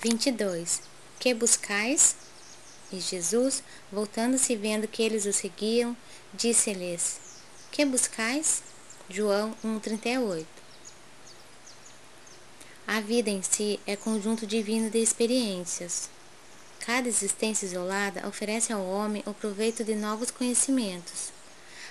22. Que buscais? E Jesus, voltando-se vendo que eles o seguiam, disse-lhes: Que buscais? João 1:38. A vida em si é conjunto divino de experiências. Cada existência isolada oferece ao homem o proveito de novos conhecimentos.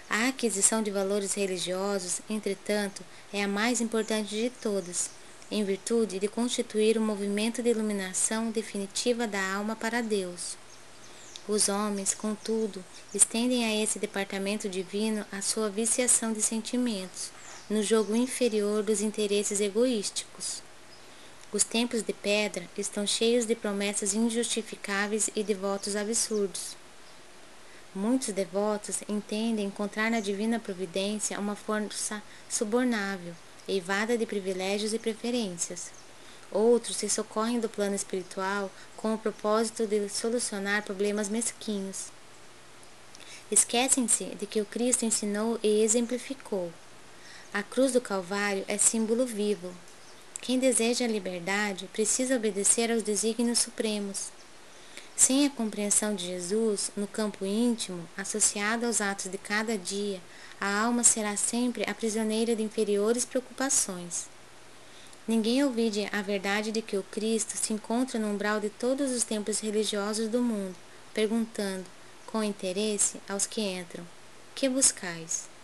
A aquisição de valores religiosos, entretanto, é a mais importante de todas, em virtude de constituir o um movimento de iluminação definitiva da alma para Deus. Os homens, contudo, estendem a esse departamento divino a sua viciação de sentimentos, no jogo inferior dos interesses egoísticos. Os templos de pedra estão cheios de promessas injustificáveis e de votos absurdos. Muitos devotos entendem encontrar na divina providência uma força subornável, eivada de privilégios e preferências. Outros se socorrem do plano espiritual com o propósito de solucionar problemas mesquinhos. Esquecem-se de que o Cristo ensinou e exemplificou. A cruz do Calvário é símbolo vivo, quem deseja a liberdade precisa obedecer aos desígnios supremos. Sem a compreensão de Jesus no campo íntimo, associada aos atos de cada dia, a alma será sempre a prisioneira de inferiores preocupações. Ninguém ouvide a verdade de que o Cristo se encontra no umbral de todos os templos religiosos do mundo, perguntando, com interesse, aos que entram: Que buscais?